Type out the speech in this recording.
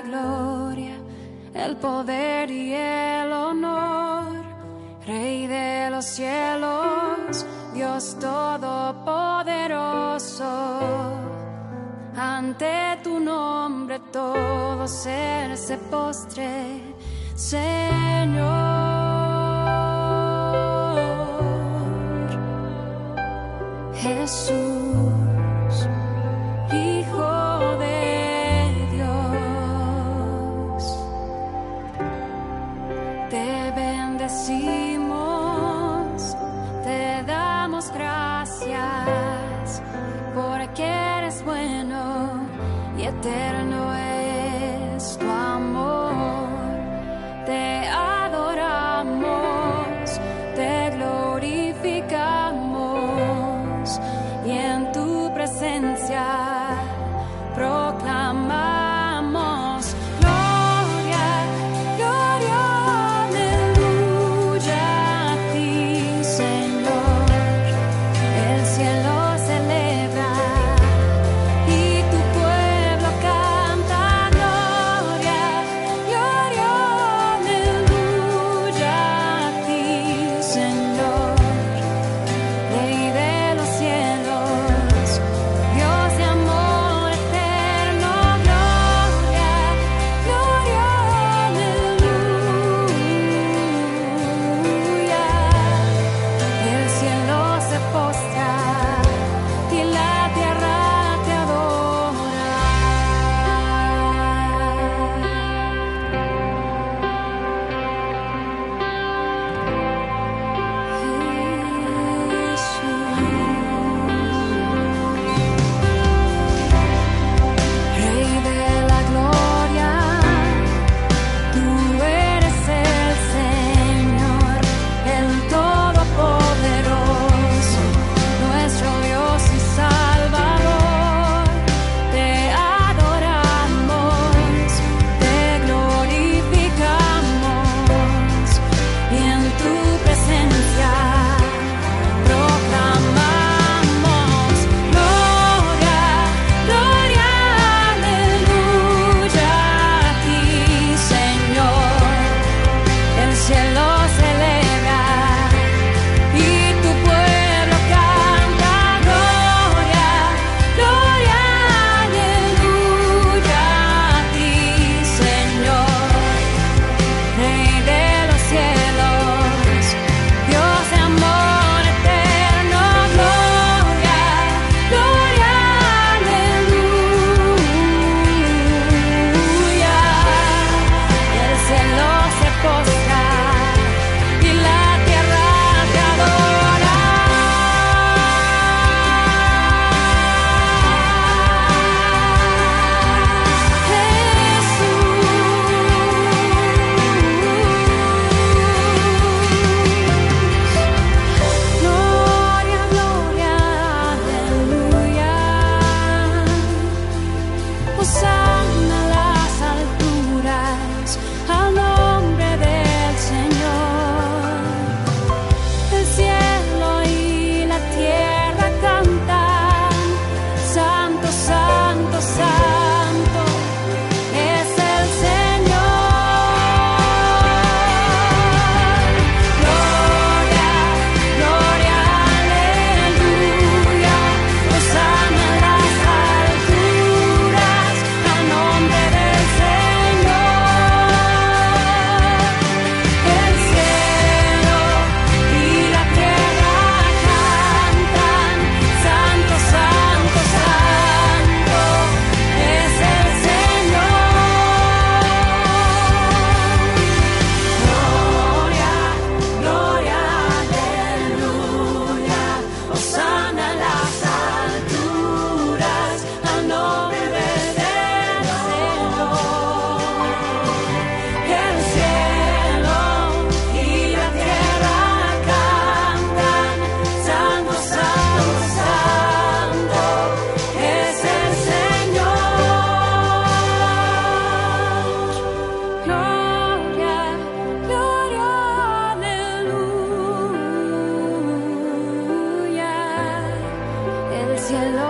gloria, el poder y el honor. Rey de los cielos, Dios todopoderoso. Ante tu nombre todo ser se postre, Señor. Jesús, Hijo damos gracias, porque eres bueno y eterno. cielo